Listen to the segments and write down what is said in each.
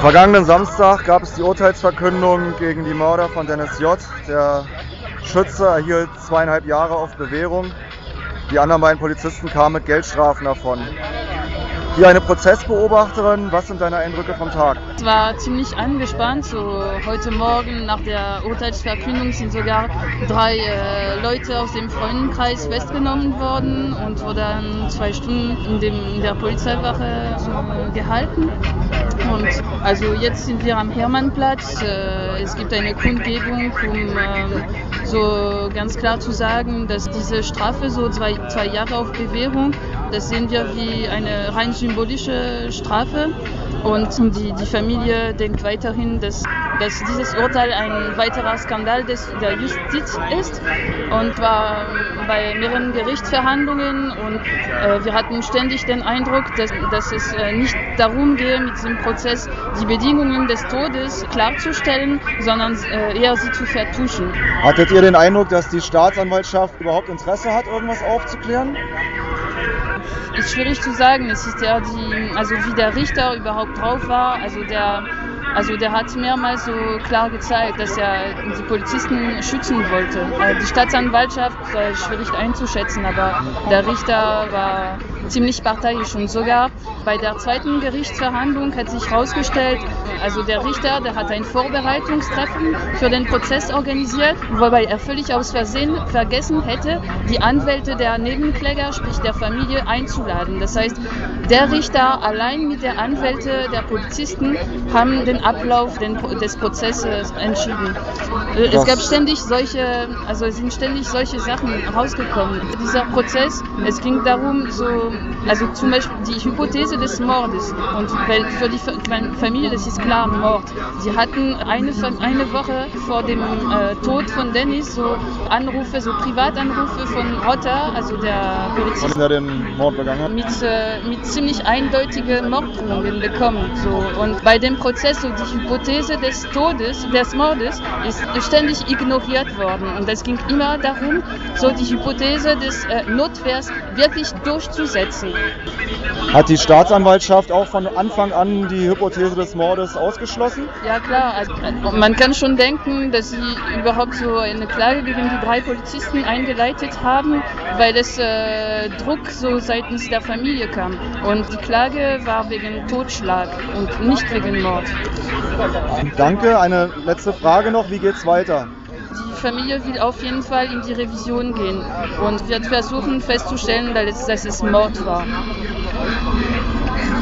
Am vergangenen Samstag gab es die Urteilsverkündung gegen die Mörder von Dennis J. Der Schütze erhielt zweieinhalb Jahre auf Bewährung. Die anderen beiden Polizisten kamen mit Geldstrafen davon. Hier eine Prozessbeobachterin. Was sind deine Eindrücke vom Tag? Es war ziemlich angespannt. So heute Morgen nach der Urteilsverkündung sind sogar drei äh, Leute aus dem Freundenkreis festgenommen worden und wurden zwei Stunden in, dem, in der Polizeiwache äh, gehalten. Und also jetzt sind wir am Hermannplatz. Äh, es gibt eine Kundgebung, um ähm, so ganz klar zu sagen, dass diese Strafe, so zwei, zwei Jahre auf Bewährung, das sehen wir wie eine rein symbolische Strafe. Und die, die Familie denkt weiterhin, dass, dass dieses Urteil ein weiterer Skandal des, der Justiz ist und war bei mehreren Gerichtsverhandlungen und äh, wir hatten ständig den Eindruck, dass, dass es äh, nicht darum gehe, mit diesem Prozess die Bedingungen des Todes klarzustellen, sondern äh, eher sie zu vertuschen. Hattet ihr den Eindruck, dass die Staatsanwaltschaft überhaupt Interesse hat, irgendwas aufzuklären? Ist schwierig zu sagen. Es ist ja die, also wie der Richter überhaupt drauf war. Also der, also der hat mehrmals so klar gezeigt, dass er die Polizisten schützen wollte. Äh, die Staatsanwaltschaft war schwierig einzuschätzen, aber der Richter war ziemlich parteiisch und sogar bei der zweiten Gerichtsverhandlung hat sich herausgestellt, also der Richter, der hat ein Vorbereitungstreffen für den Prozess organisiert, wobei er völlig aus Versehen vergessen hätte, die Anwälte der Nebenkläger, sprich der Familie, einzuladen. Das heißt, der Richter allein mit der Anwälte der Polizisten haben den Ablauf des Prozesses entschieden. Es gab ständig solche, also es sind ständig solche Sachen rausgekommen. Dieser Prozess, es ging darum, so, also zum Beispiel die Hypothese des Mordes und weil für die Familie, das ist klar, Mord. Sie hatten eine, eine Woche vor dem äh, Tod von Dennis so Anrufe, so Privatanrufe von Rotter, also der Polizist. der den Mord begangen hat? Mit, äh, mit ziemlich eindeutigen Morddrohungen bekommen. So. Und bei dem Prozess, so die Hypothese des Todes, des Mordes, ist ständig ignoriert worden. Und es ging immer darum, so die Hypothese des äh, Notwehrs wirklich durchzusetzen. Hat die Staatsanwaltschaft auch von Anfang an die Hypothese des Mordes ausgeschlossen? Ja klar, also, man kann schon denken, dass sie überhaupt so eine Klage gegen die drei Polizisten eingeleitet haben, weil es äh, Druck so seitens der Familie kam. Und die Klage war wegen Totschlag und nicht wegen Mord. Danke. Eine letzte Frage noch. Wie geht's weiter? Die Familie will auf jeden Fall in die Revision gehen und wird versuchen festzustellen, dass es Mord war.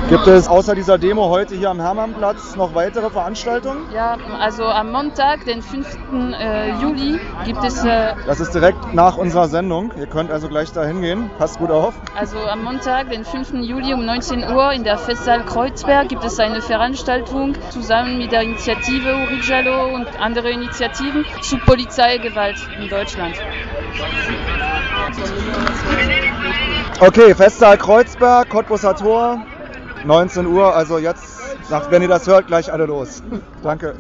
Gibt es außer dieser Demo heute hier am Hermannplatz noch weitere Veranstaltungen? Ja, also am Montag, den 5. Äh, Juli, gibt es. Äh, das ist direkt nach unserer Sendung. Ihr könnt also gleich da hingehen. Passt gut auf. Also am Montag, den 5. Juli um 19 Uhr in der Festsaal Kreuzberg gibt es eine Veranstaltung zusammen mit der Initiative Urijalo und andere Initiativen zu Polizeigewalt in Deutschland. Okay, Festsaal Kreuzberg, Cottbusser Tor. 19 Uhr, also jetzt, wenn ihr das hört, gleich alle los. Danke.